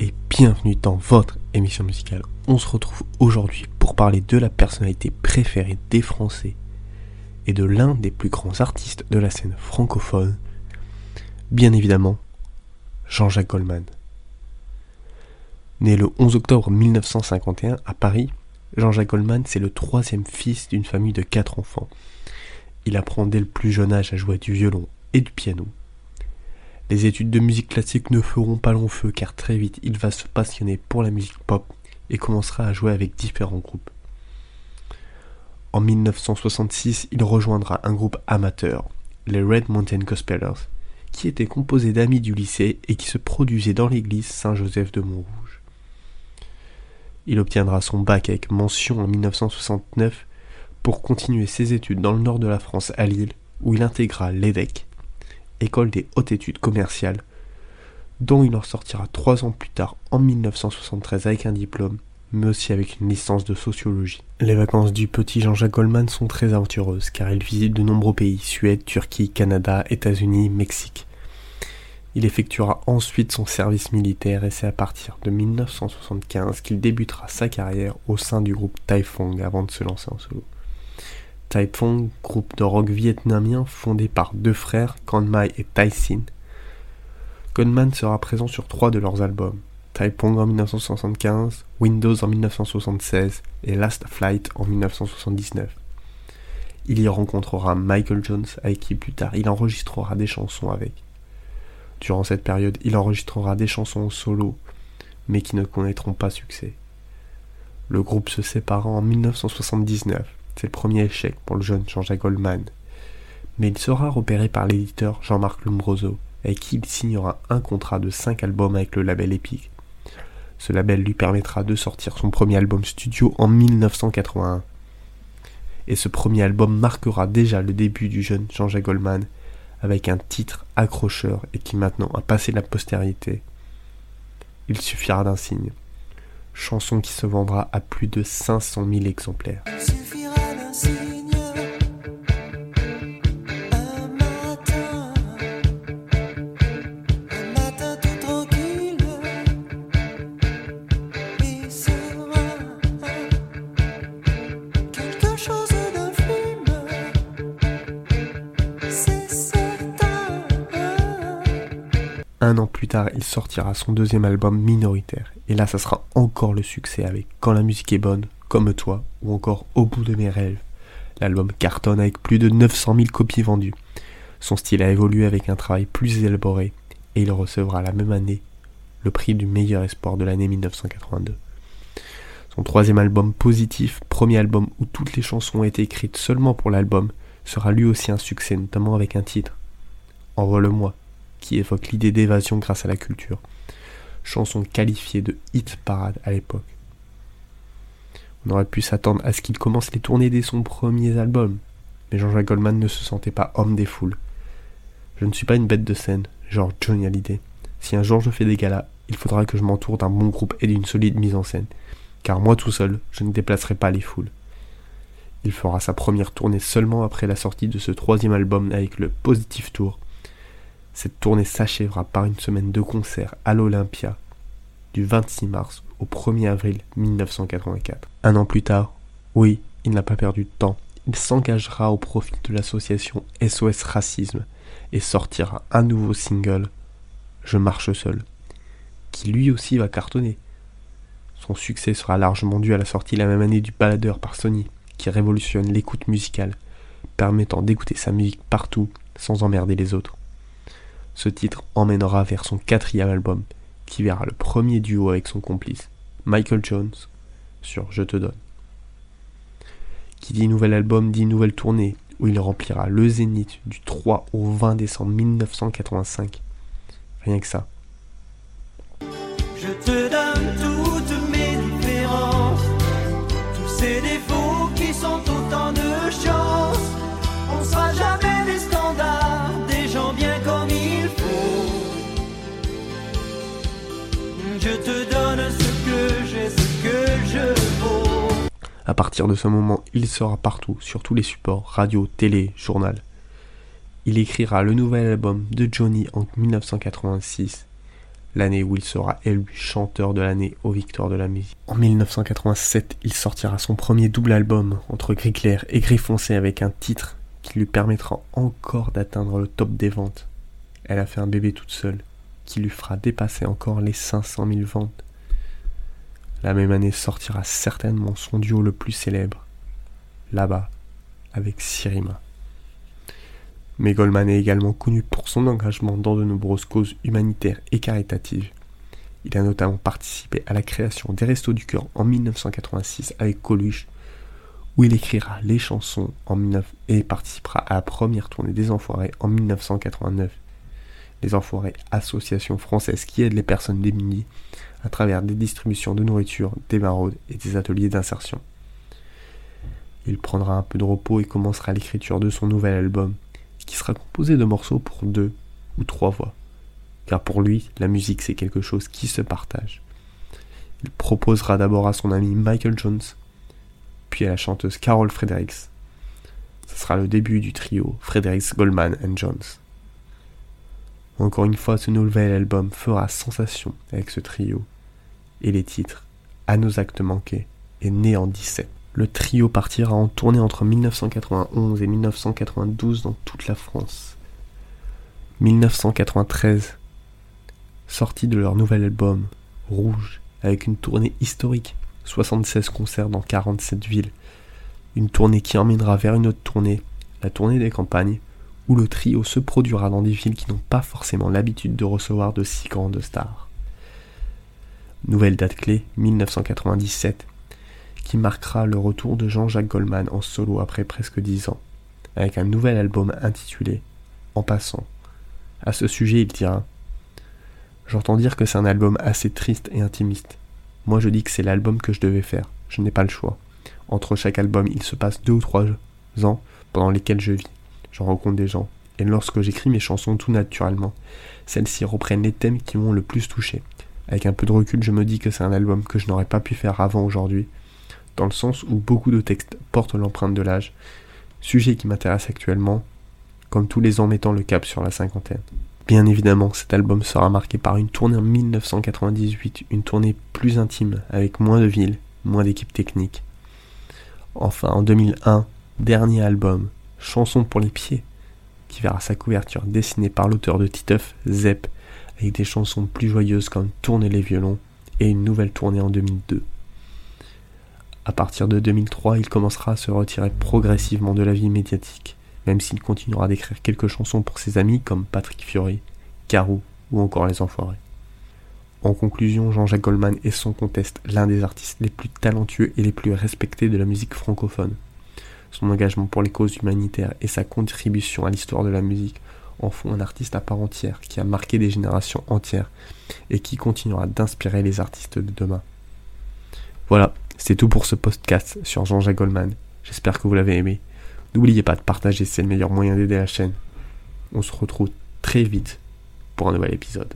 et bienvenue dans votre émission musicale. On se retrouve aujourd'hui pour parler de la personnalité préférée des Français et de l'un des plus grands artistes de la scène francophone, bien évidemment Jean-Jacques Goldman. Né le 11 octobre 1951 à Paris, Jean-Jacques Goldman c'est le troisième fils d'une famille de quatre enfants. Il apprend dès le plus jeune âge à jouer du violon et du piano. Les études de musique classique ne feront pas long feu car très vite il va se passionner pour la musique pop et commencera à jouer avec différents groupes. En 1966, il rejoindra un groupe amateur, les Red Mountain Gospelers, qui était composé d'amis du lycée et qui se produisait dans l'église Saint-Joseph de Montrouge. Il obtiendra son bac avec mention en 1969 pour continuer ses études dans le nord de la France à Lille, où il intégra l'EDEC, école des hautes études commerciales, dont il en sortira trois ans plus tard en 1973 avec un diplôme, mais aussi avec une licence de sociologie. Les vacances du petit Jean-Jacques Goldman sont très aventureuses car il visite de nombreux pays, Suède, Turquie, Canada, États-Unis, Mexique. Il effectuera ensuite son service militaire et c'est à partir de 1975 qu'il débutera sa carrière au sein du groupe Taifong avant de se lancer en solo. Taipong, groupe de rock vietnamien fondé par deux frères, Mai et Tai Sin. Sera présent sur trois de leurs albums, Taipong en 1975, Windows en 1976 et Last Flight en 1979. Il y rencontrera Michael Jones avec qui plus tard il enregistrera des chansons avec. Durant cette période, il enregistrera des chansons en solo, mais qui ne connaîtront pas succès. Le groupe se sépara en 1979 c'est le premier échec pour le jeune Jean-Jacques Goldman. Mais il sera repéré par l'éditeur Jean-Marc Lombroso, avec qui il signera un contrat de 5 albums avec le label Epic. Ce label lui permettra de sortir son premier album studio en 1981. Et ce premier album marquera déjà le début du jeune Jean-Jacques Goldman, avec un titre accrocheur et qui maintenant a passé la postérité. Il suffira d'un signe. Chanson qui se vendra à plus de 500 000 exemplaires. Un an plus tard, il sortira son deuxième album minoritaire. Et là, ça sera encore le succès avec Quand la musique est bonne, Comme toi, ou encore Au bout de mes rêves. L'album cartonne avec plus de 900 000 copies vendues. Son style a évolué avec un travail plus élaboré, et il recevra la même année le prix du meilleur espoir de l'année 1982. Son troisième album positif, premier album où toutes les chansons ont été écrites seulement pour l'album, sera lui aussi un succès, notamment avec un titre. Envole-moi, qui évoque l'idée d'évasion grâce à la culture. Chanson qualifiée de hit parade à l'époque. On aurait pu s'attendre à ce qu'il commence les tournées dès son premier album, mais Jean-Jacques Goldman ne se sentait pas homme des foules. Je ne suis pas une bête de scène, genre Johnny Hallyday. Si un jour je fais des galas, il faudra que je m'entoure d'un bon groupe et d'une solide mise en scène, car moi tout seul, je ne déplacerai pas les foules. Il fera sa première tournée seulement après la sortie de ce troisième album avec le Positive Tour, cette tournée s'achèvera par une semaine de concerts à l'Olympia du 26 mars au 1er avril 1984. Un an plus tard, oui, il n'a pas perdu de temps. Il s'engagera au profit de l'association SOS Racisme et sortira un nouveau single, Je marche seul, qui lui aussi va cartonner. Son succès sera largement dû à la sortie la même année du Baladeur par Sony, qui révolutionne l'écoute musicale, permettant d'écouter sa musique partout sans emmerder les autres. Ce titre emmènera vers son quatrième album, qui verra le premier duo avec son complice, Michael Jones, sur Je te donne. Qui dit nouvel album dit nouvelle tournée, où il remplira le zénith du 3 au 20 décembre 1985. Rien que ça. Je te donne ce que j'ai, ce que je vaux. À partir de ce moment, il sera partout, sur tous les supports, radio, télé, journal. Il écrira le nouvel album de Johnny en 1986, l'année où il sera élu chanteur de l'année aux Victoires de la musique. En 1987, il sortira son premier double album entre gris clair et gris foncé avec un titre qui lui permettra encore d'atteindre le top des ventes. Elle a fait un bébé toute seule, qui lui fera dépasser encore les 500 000 ventes. La même année sortira certainement son duo le plus célèbre, là-bas, avec Sirima. Mais Goldman est également connu pour son engagement dans de nombreuses causes humanitaires et caritatives. Il a notamment participé à la création des Restos du Cœur en 1986 avec Coluche, où il écrira les chansons en 19... et participera à la première tournée des Enfoirés en 1989. Les Enfoirés, association française qui aide les personnes démunies à travers des distributions de nourriture, des maraudes et des ateliers d'insertion. Il prendra un peu de repos et commencera l'écriture de son nouvel album, qui sera composé de morceaux pour deux ou trois voix. Car pour lui, la musique c'est quelque chose qui se partage. Il proposera d'abord à son ami Michael Jones, puis à la chanteuse Carol Fredericks. Ce sera le début du trio Fredericks, Goldman and Jones. Encore une fois, ce nouvel album fera sensation avec ce trio. Et les titres, À nos actes manqués, est né en 17. Le trio partira en tournée entre 1991 et 1992 dans toute la France. 1993, sortie de leur nouvel album, Rouge, avec une tournée historique, 76 concerts dans 47 villes. Une tournée qui emmènera vers une autre tournée, la tournée des campagnes, où le trio se produira dans des villes qui n'ont pas forcément l'habitude de recevoir de si grandes stars. Nouvelle date clé, 1997, qui marquera le retour de Jean-Jacques Goldman en solo après presque dix ans, avec un nouvel album intitulé En passant. À ce sujet, il dira J'entends dire que c'est un album assez triste et intimiste. Moi, je dis que c'est l'album que je devais faire. Je n'ai pas le choix. Entre chaque album, il se passe deux ou trois ans pendant lesquels je vis. Je rencontre des gens. Et lorsque j'écris mes chansons tout naturellement, celles-ci reprennent les thèmes qui m'ont le plus touché. Avec un peu de recul, je me dis que c'est un album que je n'aurais pas pu faire avant aujourd'hui, dans le sens où beaucoup de textes portent l'empreinte de l'âge, sujet qui m'intéresse actuellement, comme tous les ans mettant le cap sur la cinquantaine. Bien évidemment, cet album sera marqué par une tournée en 1998, une tournée plus intime, avec moins de villes, moins d'équipes techniques. Enfin, en 2001, dernier album, Chanson pour les pieds, qui verra sa couverture dessinée par l'auteur de Titeuf, Zep, avec des chansons plus joyeuses comme Tourner les violons et une nouvelle tournée en 2002. À partir de 2003, il commencera à se retirer progressivement de la vie médiatique, même s'il continuera d'écrire quelques chansons pour ses amis comme Patrick Fiori, Carou ou encore Les Enfoirés. En conclusion, Jean-Jacques Goldman est sans conteste l'un des artistes les plus talentueux et les plus respectés de la musique francophone. Son engagement pour les causes humanitaires et sa contribution à l'histoire de la musique en font un artiste à part entière qui a marqué des générations entières et qui continuera d'inspirer les artistes de demain. Voilà, c'est tout pour ce podcast sur Jean-Jacques Goldman. J'espère que vous l'avez aimé. N'oubliez pas de partager, c'est le meilleur moyen d'aider la chaîne. On se retrouve très vite pour un nouvel épisode.